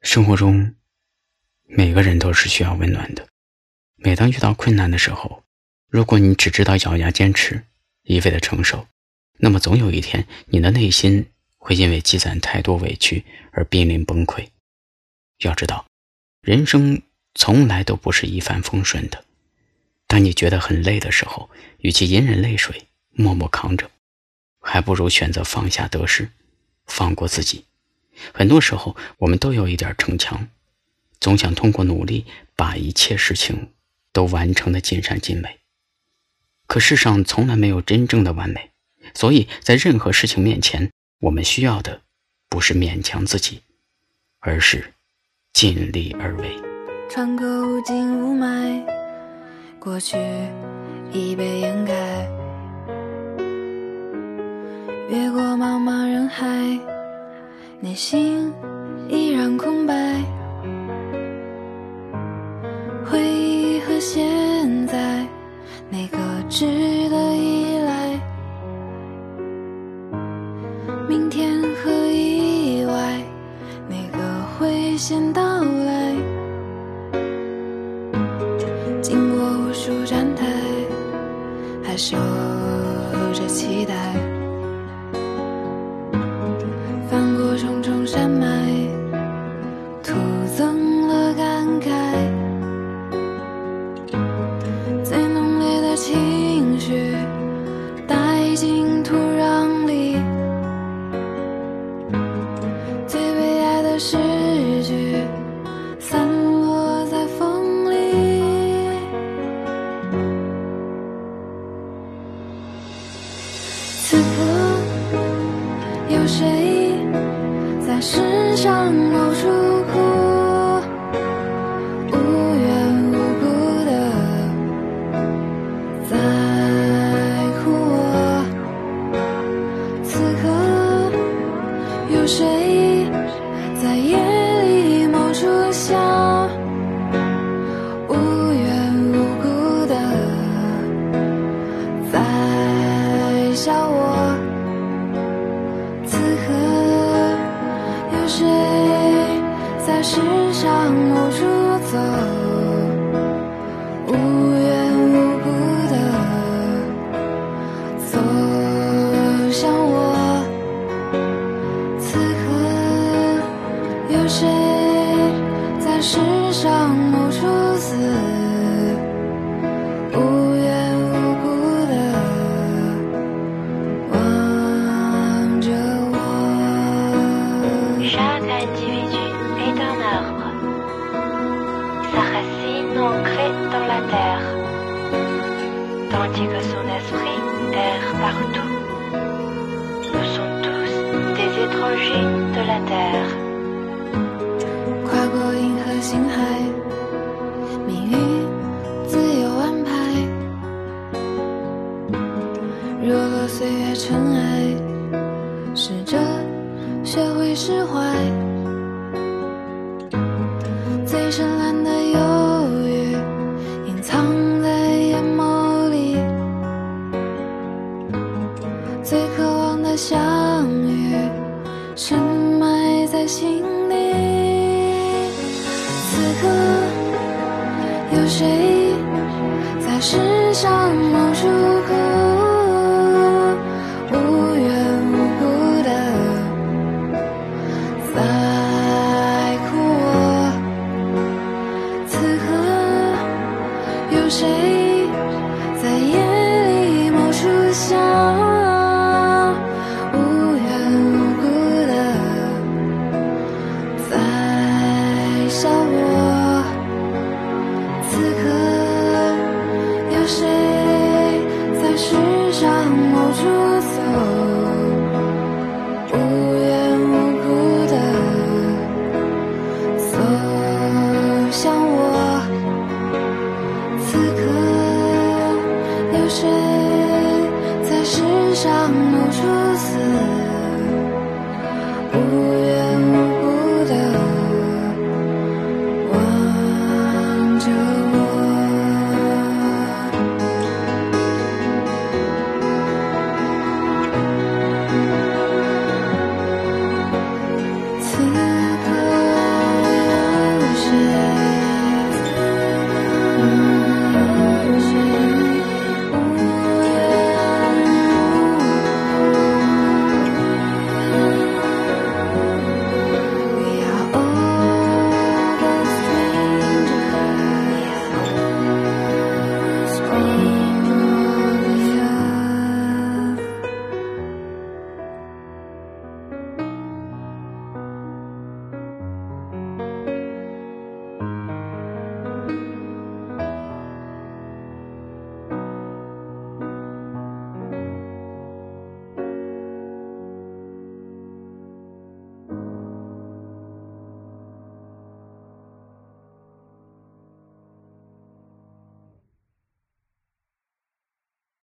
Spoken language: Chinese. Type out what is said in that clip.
生活中，每个人都是需要温暖的。每当遇到困难的时候，如果你只知道咬牙坚持，一味的承受，那么总有一天，你的内心会因为积攒太多委屈而濒临崩溃。要知道，人生从来都不是一帆风顺的。当你觉得很累的时候，与其隐忍泪水，默默扛着，还不如选择放下得失，放过自己。很多时候，我们都有一点逞强，总想通过努力把一切事情都完成的尽善尽美。可世上从来没有真正的完美，所以在任何事情面前，我们需要的不是勉强自己，而是尽力而为。穿过无尽雾霾，过去已被掩盖，越过茫茫人海。内心依然空白，回忆和现在，哪个值得依赖？明天和意外，哪个会先到来？经过无数站台，还守着期待。重重山脉徒增了感慨。最浓烈的情绪带进土壤里。笑我。此刻。有谁在世上某处走，无缘无故的走向我？此刻有谁在世上某处死 que son esprit erre partout. Nous sommes tous des étrangers de la terre. 相遇深埋在心里。此刻，有谁在世上某处孤无缘无故的在哭我？此刻，有谁？是